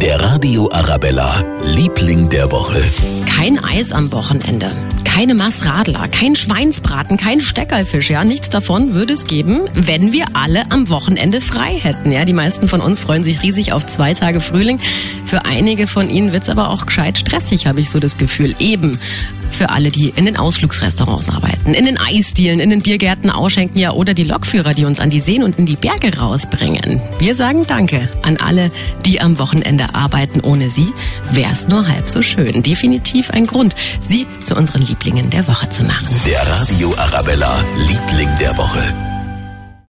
Der Radio Arabella, Liebling der Woche. Kein Eis am Wochenende. Keine Massradler, kein Schweinsbraten, kein Steckerfisch, ja, nichts davon würde es geben, wenn wir alle am Wochenende frei hätten. Ja, die meisten von uns freuen sich riesig auf zwei Tage Frühling. Für einige von ihnen wird's aber auch gescheit stressig, habe ich so das Gefühl. Eben für alle, die in den Ausflugsrestaurants arbeiten, in den Eisdielen, in den Biergärten ausschenken, ja, oder die Lokführer, die uns an die Seen und in die Berge rausbringen. Wir sagen Danke an alle, die am Wochenende arbeiten. Ohne sie wär's nur halb so schön. Definitiv ein Grund, sie zu unseren Lieblingen der Woche zu machen. Der Radio Arabella, Liebling der Woche.